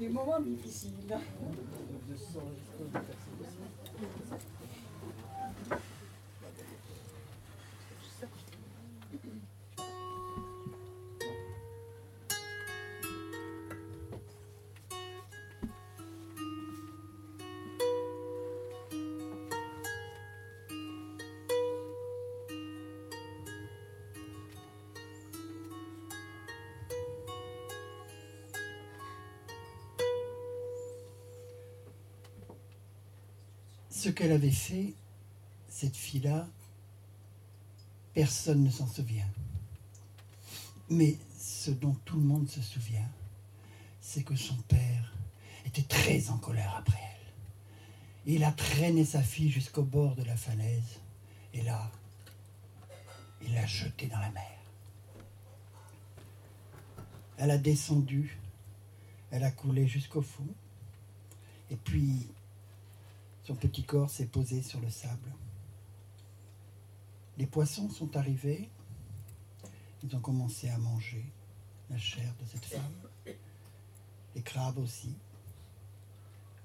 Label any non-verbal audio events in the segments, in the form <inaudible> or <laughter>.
des moments difficiles. Ce qu'elle avait fait, cette fille-là, personne ne s'en souvient. Mais ce dont tout le monde se souvient, c'est que son père était très en colère après elle. Il a traîné sa fille jusqu'au bord de la falaise, et là, il l'a jetée dans la mer. Elle a descendu, elle a coulé jusqu'au fond, et puis son petit corps s'est posé sur le sable. Les poissons sont arrivés. Ils ont commencé à manger la chair de cette femme. Les crabes aussi.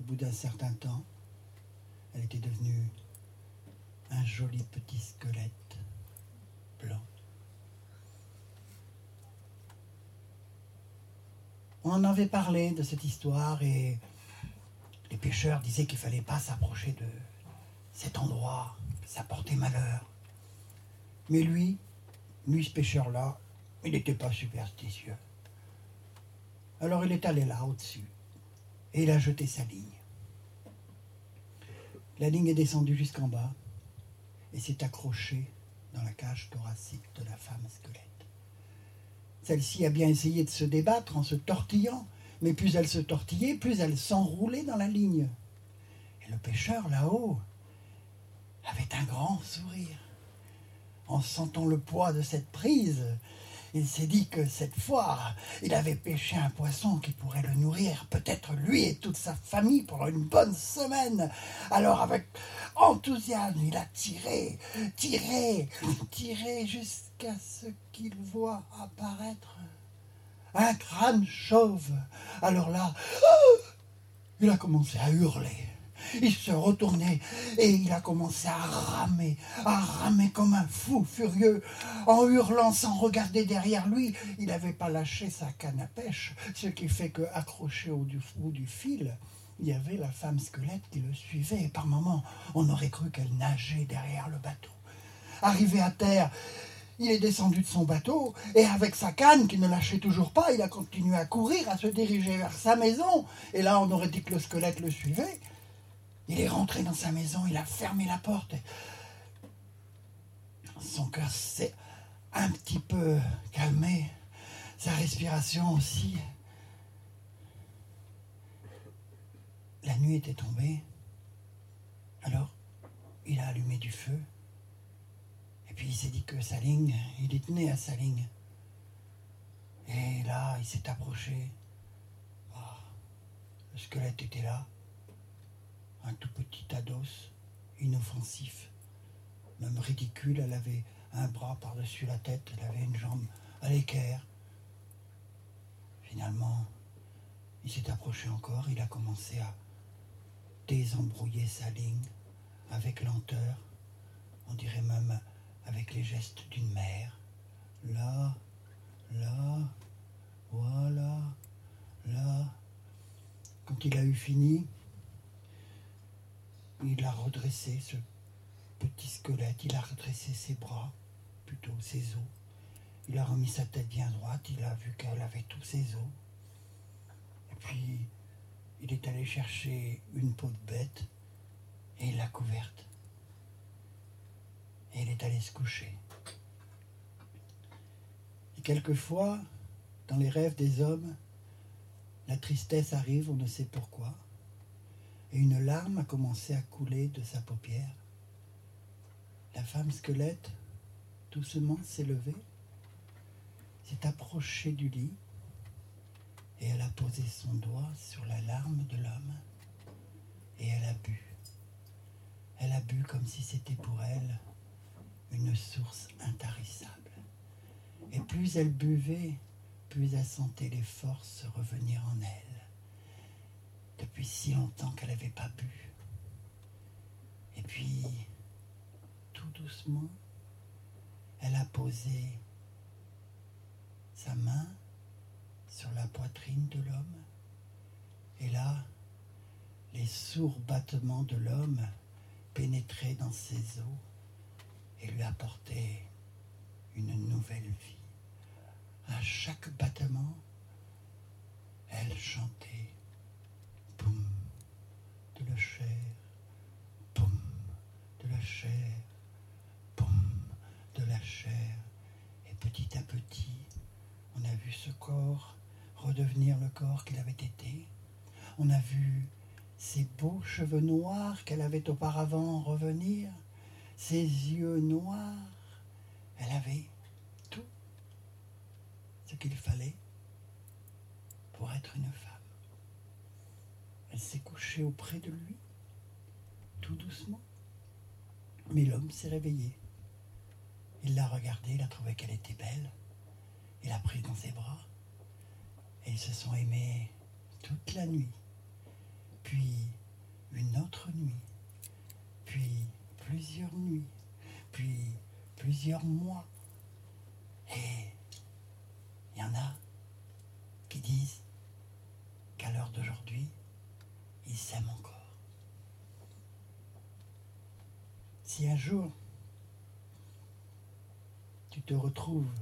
Au bout d'un certain temps, elle était devenue un joli petit squelette blanc. On en avait parlé de cette histoire et les pêcheurs disaient qu'il ne fallait pas s'approcher de cet endroit, ça portait malheur. Mais lui, lui ce pêcheur-là, il n'était pas superstitieux. Alors il est allé là, au-dessus, et il a jeté sa ligne. La ligne est descendue jusqu'en bas et s'est accrochée dans la cage thoracique de la femme squelette. Celle-ci a bien essayé de se débattre en se tortillant, mais plus elle se tortillait, plus elle s'enroulait dans la ligne. Et le pêcheur, là-haut, avait un grand sourire. En sentant le poids de cette prise, il s'est dit que cette fois, il avait pêché un poisson qui pourrait le nourrir, peut-être lui et toute sa famille, pendant une bonne semaine. Alors, avec enthousiasme, il a tiré, tiré, tiré jusqu'à ce qu'il voit apparaître un crâne chauve. Alors là, il a commencé à hurler. Il se retournait et il a commencé à ramer, à ramer comme un fou furieux, en hurlant sans regarder derrière lui. Il n'avait pas lâché sa canne à pêche, ce qui fait que, accroché au bout du fil, il y avait la femme squelette qui le suivait. Et par moments, on aurait cru qu'elle nageait derrière le bateau. Arrivé à terre, il est descendu de son bateau et avec sa canne qui ne lâchait toujours pas, il a continué à courir, à se diriger vers sa maison. Et là, on aurait dit que le squelette le suivait. Il est rentré dans sa maison, il a fermé la porte. Son cœur s'est un petit peu calmé, sa respiration aussi. La nuit était tombée. Alors, il a allumé du feu puis il s'est dit que sa ligne, il est tenait à sa ligne. Et là, il s'est approché. Ah, le squelette était là. Un tout petit tas d'os, inoffensif, même ridicule. Elle avait un bras par-dessus la tête, elle avait une jambe à l'équerre. Finalement, il s'est approché encore, il a commencé à désembrouiller sa ligne avec lenteur, on dirait même avec les gestes d'une mère. Là, là, voilà, là. Quand il a eu fini, il a redressé ce petit squelette, il a redressé ses bras, plutôt ses os. Il a remis sa tête bien droite, il a vu qu'elle avait tous ses os. Et puis, il est allé chercher une peau de bête et il l'a couverte et il est allé se coucher. Et quelquefois, dans les rêves des hommes, la tristesse arrive, on ne sait pourquoi, et une larme a commencé à couler de sa paupière. La femme squelette, doucement s'est levée, s'est approchée du lit, et elle a posé son doigt sur la larme de l'homme, et elle a bu. Elle a bu comme si c'était pour elle une source intarissable. Et plus elle buvait, plus elle sentait les forces revenir en elle. depuis si longtemps qu'elle n'avait pas bu. Et puis, tout doucement, elle a posé sa main sur la poitrine de l'homme. Et là, les sourds battements de l'homme pénétraient dans ses os et lui apportaient une nouvelle vie. À chaque battement, elle chantait Boum de la chair, boum de la chair, boum de la chair. Et petit à petit, on a vu ce corps redevenir le corps qu'il avait été. On a vu ses beaux cheveux noirs qu'elle avait auparavant revenir, ses yeux noirs. Elle avait tout ce qu'il fallait pour être une femme. Elle s'est couchée auprès de lui, tout doucement. Mais l'homme s'est réveillé. Il l'a regardée, il a trouvé qu'elle était belle. Il l'a prise dans ses bras. Et ils se sont aimés toute la nuit. Puis une autre nuit. Puis plusieurs nuits. Puis plusieurs mois. Et il y en a qui disent qu'à l'heure d'aujourd'hui, ils s'aiment encore. Si un jour tu te retrouves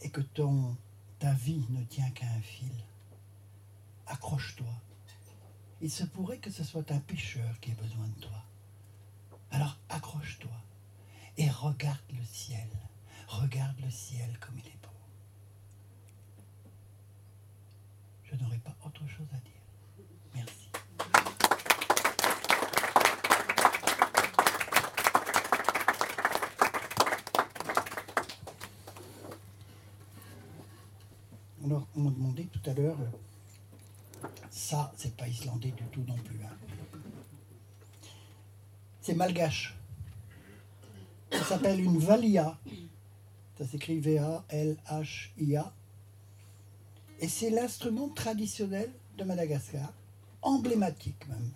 et que ton, ta vie ne tient qu'à un fil, accroche-toi. Il se pourrait que ce soit un pêcheur qui ait besoin de toi. Alors accroche-toi et regarde le ciel. Regarde le ciel comme il est beau. Je n'aurai pas autre chose à dire. Merci. Alors, on m'a demandé tout à l'heure, ça, c'est pas islandais du tout non plus. hein. C'est malgache. Ça s'appelle une valia. Ça s'écrit V-A-L-H-I-A. Et c'est l'instrument traditionnel de Madagascar, emblématique même.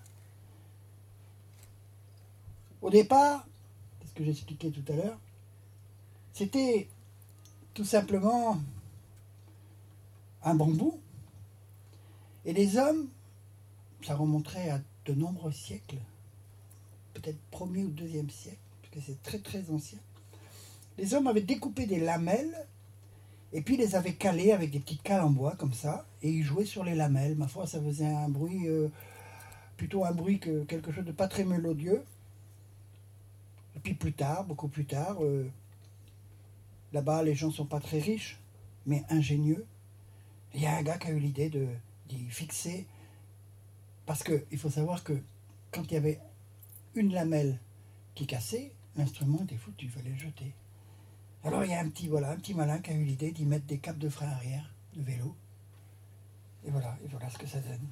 Au départ, c'est ce que j'expliquais tout à l'heure, c'était tout simplement un bambou. Et les hommes, ça remonterait à de nombreux siècles, peut-être premier ou deuxième siècle, parce que c'est très très ancien. Les hommes avaient découpé des lamelles et puis les avaient calées avec des petites cales en bois comme ça, et ils jouaient sur les lamelles. Ma foi, ça faisait un bruit, euh, plutôt un bruit que quelque chose de pas très mélodieux. Et puis plus tard, beaucoup plus tard, euh, là-bas les gens sont pas très riches, mais ingénieux. Il y a un gars qui a eu l'idée de d'y fixer, parce qu'il faut savoir que quand il y avait une lamelle qui cassait, l'instrument était foutu, il fallait le jeter. Alors il y a un petit, voilà, un petit malin qui a eu l'idée d'y mettre des capes de frein arrière de vélo. Et voilà, et voilà ce que ça donne.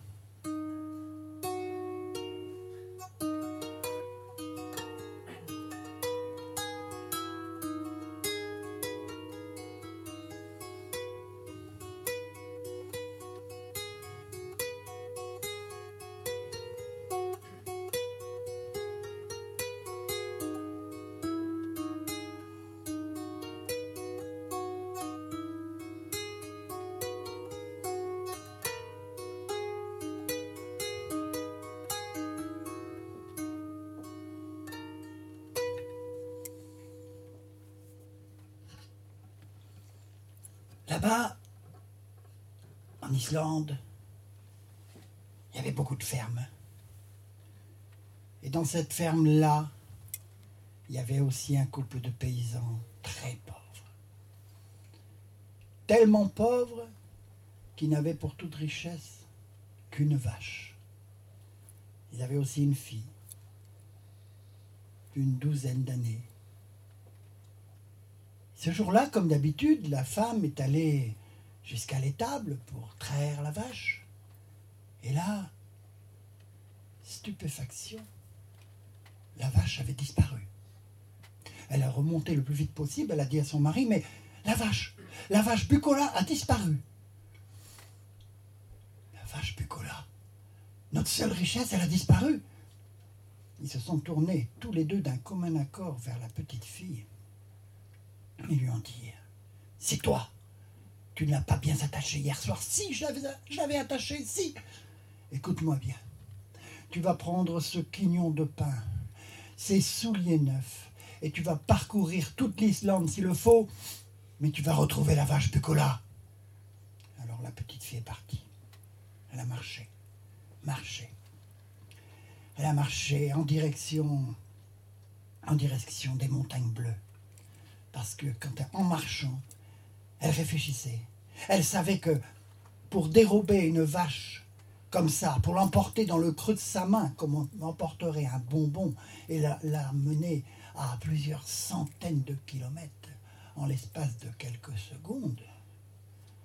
Là-bas, en Islande, il y avait beaucoup de fermes. Et dans cette ferme-là, il y avait aussi un couple de paysans très pauvres. Tellement pauvres qu'ils n'avaient pour toute richesse qu'une vache. Ils avaient aussi une fille d'une douzaine d'années. Ce jour-là, comme d'habitude, la femme est allée jusqu'à l'étable pour traire la vache. Et là, stupéfaction, la vache avait disparu. Elle a remonté le plus vite possible, elle a dit à son mari, mais la vache, la vache Bucola a disparu. La vache Bucola Notre seule richesse, elle a disparu. Ils se sont tournés tous les deux d'un commun accord vers la petite fille. Ils lui ont dit C'est toi Tu ne l'as pas bien attaché hier soir Si, je l'avais attaché, si Écoute-moi bien. Tu vas prendre ce quignon de pain, ces souliers neufs, et tu vas parcourir toute l'Islande s'il le faut, mais tu vas retrouver la vache Bucola. Alors la petite fille est partie. Elle a marché, marché. Elle a marché en direction, en direction des montagnes bleues. Parce que quand en marchant, elle réfléchissait. Elle savait que pour dérober une vache comme ça, pour l'emporter dans le creux de sa main, comme on emporterait un bonbon, et la, la mener à plusieurs centaines de kilomètres en l'espace de quelques secondes,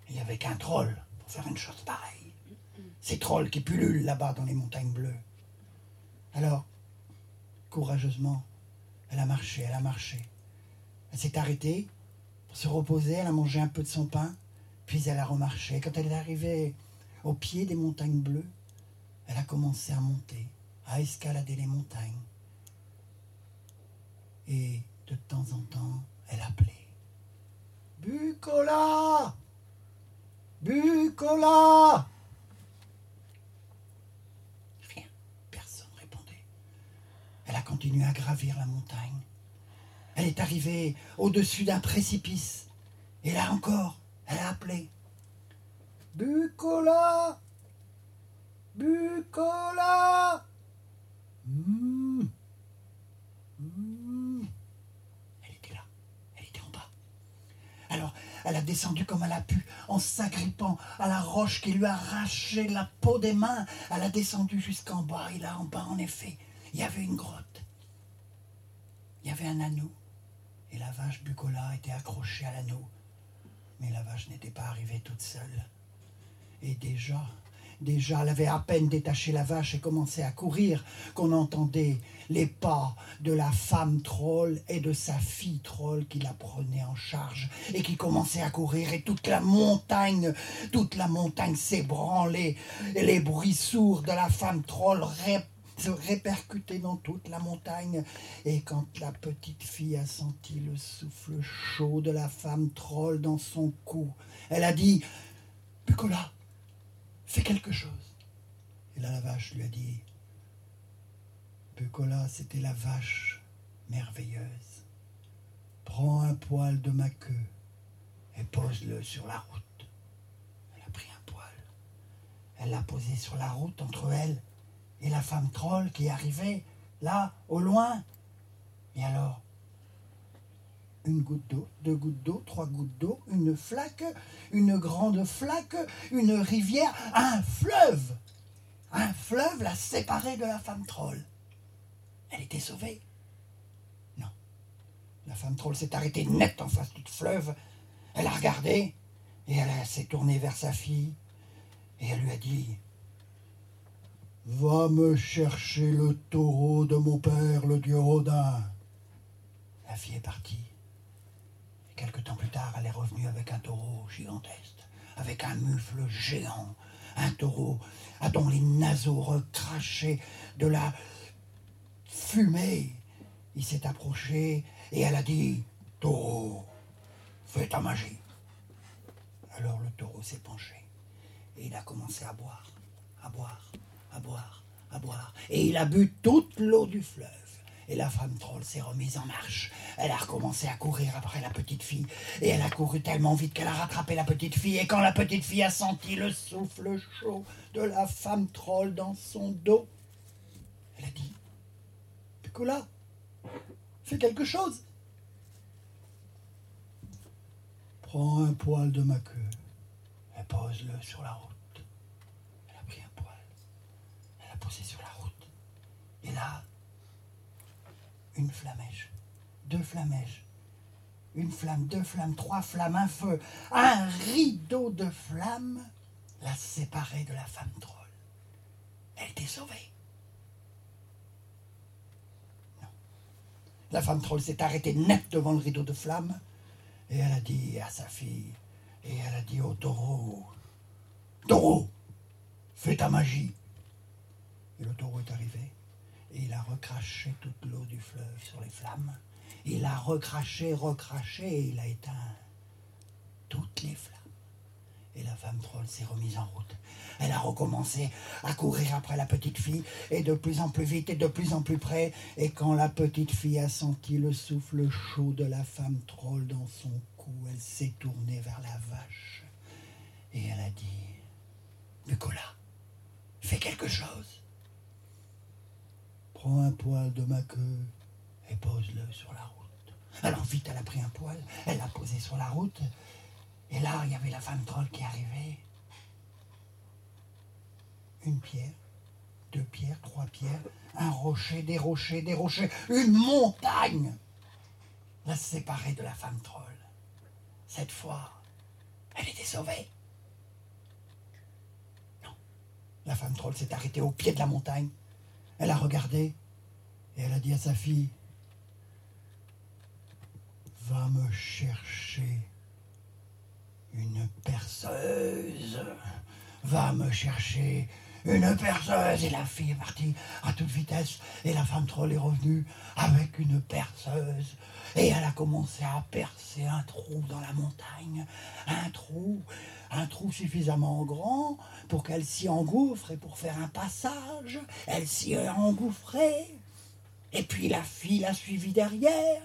il n'y avait qu'un troll pour faire une chose pareille. Ces trolls qui pullulent là-bas dans les montagnes bleues. Alors, courageusement, elle a marché, elle a marché. Elle s'est arrêtée pour se reposer, elle a mangé un peu de son pain, puis elle a remarché. Quand elle est arrivée au pied des montagnes bleues, elle a commencé à monter, à escalader les montagnes. Et de temps en temps, elle appelait. Bucola Bucola Rien, personne ne répondait. Elle a continué à gravir la montagne. Elle est arrivée au-dessus d'un précipice. Et là encore, elle a appelé. Bucola Bucola mmh. Mmh. Elle était là, elle était en bas. Alors, elle a descendu comme elle a pu, en s'agrippant à la roche qui lui a arraché la peau des mains. Elle a descendu jusqu'en bas, et là en bas, en effet, il y avait une grotte. Il y avait un anneau, et la vache Bucola était accrochée à l'anneau. Mais la vache n'était pas arrivée toute seule. Et déjà, déjà, elle avait à peine détaché la vache et commencé à courir qu'on entendait les pas de la femme troll et de sa fille troll qui la prenait en charge et qui commençait à courir et toute la montagne, toute la montagne s'ébranlait et les bruits sourds de la femme troll se répercutaient dans toute la montagne. Et quand la petite fille a senti le souffle chaud de la femme troll dans son cou, elle a dit Bucola, Fais quelque chose. Et la vache lui a dit Bucola, c'était la vache merveilleuse. Prends un poil de ma queue et pose-le sur la route. Elle a pris un poil. Elle l'a posé sur la route entre elle et la femme troll qui arrivait là, au loin. Et alors, une goutte d'eau, deux gouttes d'eau, trois gouttes d'eau, une flaque, une grande flaque, une rivière, un fleuve. Un fleuve l'a séparée de la femme troll. Elle était sauvée. Non. La femme troll s'est arrêtée net en face du fleuve. Elle a regardé et elle s'est tournée vers sa fille et elle lui a dit Va me chercher le taureau de mon père, le dieu Rodin. La fille est partie. Quelque temps plus tard, elle est revenue avec un taureau gigantesque, avec un mufle géant, un taureau à dont les naseaux recrachaient de la fumée. Il s'est approché et elle a dit Taureau, fais ta magie. Alors le taureau s'est penché et il a commencé à boire, à boire, à boire, à boire. Et il a bu toute l'eau du fleuve. Et la femme troll s'est remise en marche. Elle a recommencé à courir après la petite fille. Et elle a couru tellement vite qu'elle a rattrapé la petite fille. Et quand la petite fille a senti le souffle chaud de la femme troll dans son dos, elle a dit Picola, fais quelque chose. Prends un poil de ma queue et pose-le sur la route. Elle a pris un poil. Elle l'a posé sur la route. Là, une flamèche, deux flamèches, une flamme, deux flammes, trois flammes, un feu, un rideau de flammes la séparait de la femme troll. Elle était sauvée. Non. La femme troll s'est arrêtée net devant le rideau de flammes et elle a dit à sa fille, et elle a dit au taureau, Taureau, fais ta magie. Et le taureau est arrivé. Il a recraché toute l'eau du fleuve sur les flammes. Il a recraché, recraché, et il a éteint toutes les flammes. Et la femme troll s'est remise en route. Elle a recommencé à courir après la petite fille, et de plus en plus vite et de plus en plus près. Et quand la petite fille a senti le souffle chaud de la femme troll dans son cou, elle s'est tournée vers la vache. Et elle a dit Nicolas, fais quelque chose. Prends un poil de ma queue et pose-le sur la route. Alors vite, elle a pris un poil, elle l'a posé sur la route, et là, il y avait la femme troll qui arrivait. Une pierre, deux pierres, trois pierres, un rocher, des rochers, des rochers, une montagne la séparait de la femme troll. Cette fois, elle était sauvée. Non, la femme troll s'est arrêtée au pied de la montagne. Elle a regardé et elle a dit à sa fille, va me chercher une perceuse. Va me chercher une perceuse. Et la fille est partie à toute vitesse. Et la femme troll est revenue avec une perceuse. Et elle a commencé à percer un trou dans la montagne. Un trou, un trou suffisamment grand pour qu'elle s'y engouffre et pour faire un passage. Elle s'y est engouffrée. Et puis la fille l'a suivi derrière.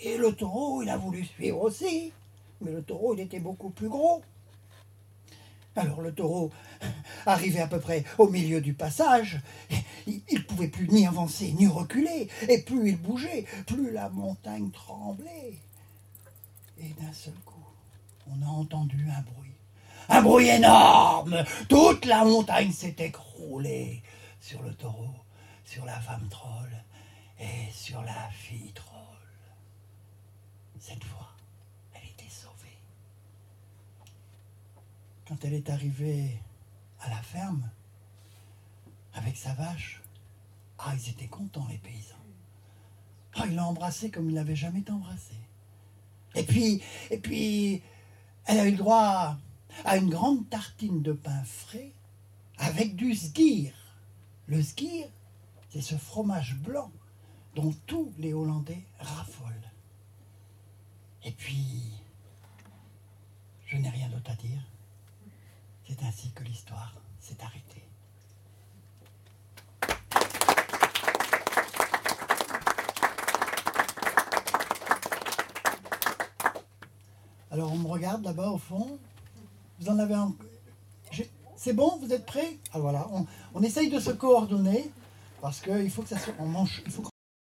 Et le taureau, il a voulu suivre aussi. Mais le taureau, il était beaucoup plus gros. Alors le taureau <laughs> arrivait à peu près au milieu du passage. <laughs> Il ne pouvait plus ni avancer ni reculer. Et plus il bougeait, plus la montagne tremblait. Et d'un seul coup, on a entendu un bruit. Un bruit énorme. Toute la montagne s'est écroulée sur le taureau, sur la femme troll et sur la fille troll. Cette fois, quand elle est arrivée à la ferme avec sa vache, ah, ils étaient contents, les paysans. Ah, il l'a embrassé comme il n'avait jamais été embrassé. Et puis, et puis, elle a eu le droit à une grande tartine de pain frais avec du skyr. Le skyr, c'est ce fromage blanc dont tous les Hollandais raffolent. Et puis, je n'ai rien d'autre à dire. C'est ainsi que l'histoire s'est arrêtée. Alors on me regarde là-bas au fond. Vous en avez un. C'est bon, vous êtes prêts? Ah voilà, on, essaye de se coordonner parce qu'il faut que ça soit. On mange,